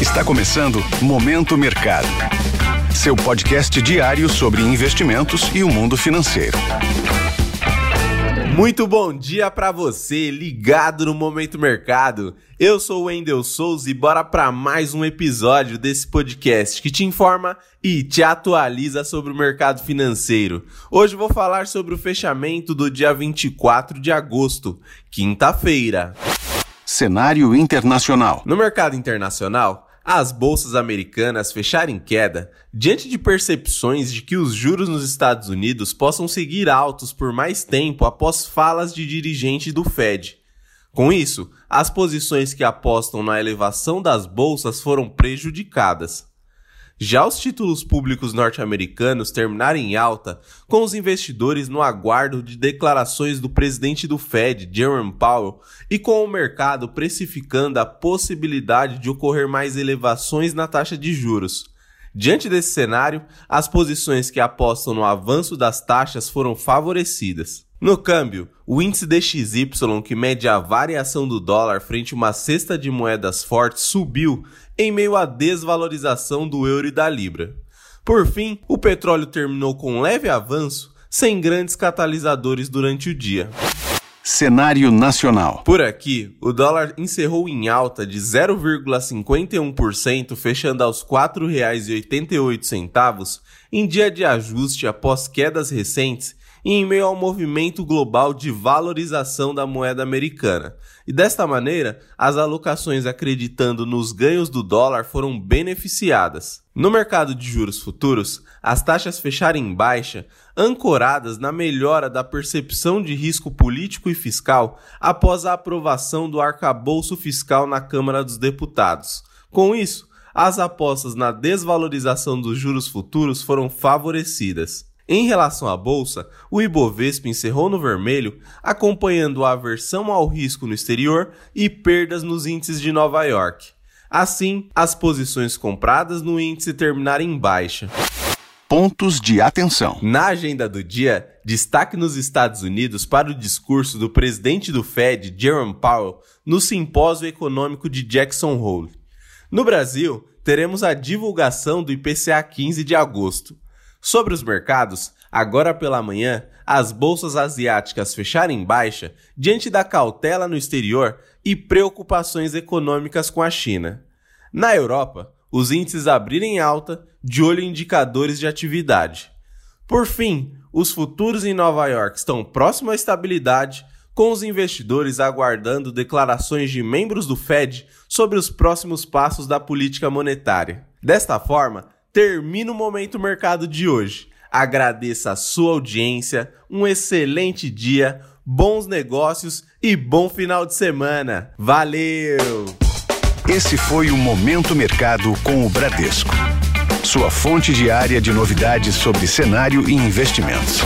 Está começando Momento Mercado. Seu podcast diário sobre investimentos e o mundo financeiro. Muito bom dia para você, ligado no Momento Mercado. Eu sou o Wendel Souza e bora para mais um episódio desse podcast que te informa e te atualiza sobre o mercado financeiro. Hoje vou falar sobre o fechamento do dia 24 de agosto, quinta-feira. Cenário internacional. No mercado internacional, as bolsas americanas fecharam em queda diante de percepções de que os juros nos Estados Unidos possam seguir altos por mais tempo após falas de dirigente do Fed. Com isso, as posições que apostam na elevação das bolsas foram prejudicadas. Já os títulos públicos norte-americanos terminaram em alta, com os investidores no aguardo de declarações do presidente do Fed, Jerome Powell, e com o mercado precificando a possibilidade de ocorrer mais elevações na taxa de juros. Diante desse cenário, as posições que apostam no avanço das taxas foram favorecidas. No câmbio, o índice DXY, que mede a variação do dólar frente a uma cesta de moedas fortes, subiu em meio à desvalorização do euro e da libra. Por fim, o petróleo terminou com leve avanço, sem grandes catalisadores durante o dia. Cenário nacional. Por aqui, o dólar encerrou em alta de 0,51%, fechando aos R$ 4,88 em dia de ajuste após quedas recentes e em meio ao movimento global de valorização da moeda americana. E desta maneira, as alocações acreditando nos ganhos do dólar foram beneficiadas. No mercado de juros futuros, as taxas fecharam em baixa, ancoradas na melhora da percepção de risco político e fiscal após a aprovação do arcabouço fiscal na Câmara dos Deputados. Com isso, as apostas na desvalorização dos juros futuros foram favorecidas. Em relação à bolsa, o Ibovespa encerrou no vermelho, acompanhando a aversão ao risco no exterior e perdas nos índices de Nova York. Assim, as posições compradas no índice terminaram em baixa. Pontos de atenção. Na agenda do dia, destaque nos Estados Unidos para o discurso do presidente do Fed, Jerome Powell, no simpósio econômico de Jackson Hole. No Brasil, teremos a divulgação do IPCA 15 de agosto. Sobre os mercados, agora pela manhã, as bolsas asiáticas fecharam em baixa diante da cautela no exterior e preocupações econômicas com a China. Na Europa, os índices abriram em alta, de olho em indicadores de atividade. Por fim, os futuros em Nova York estão próximos à estabilidade, com os investidores aguardando declarações de membros do Fed sobre os próximos passos da política monetária. Desta forma, termina o Momento Mercado de hoje. Agradeço a sua audiência, um excelente dia, bons negócios e bom final de semana. Valeu! Esse foi o Momento Mercado com o Bradesco. Sua fonte diária de novidades sobre cenário e investimentos.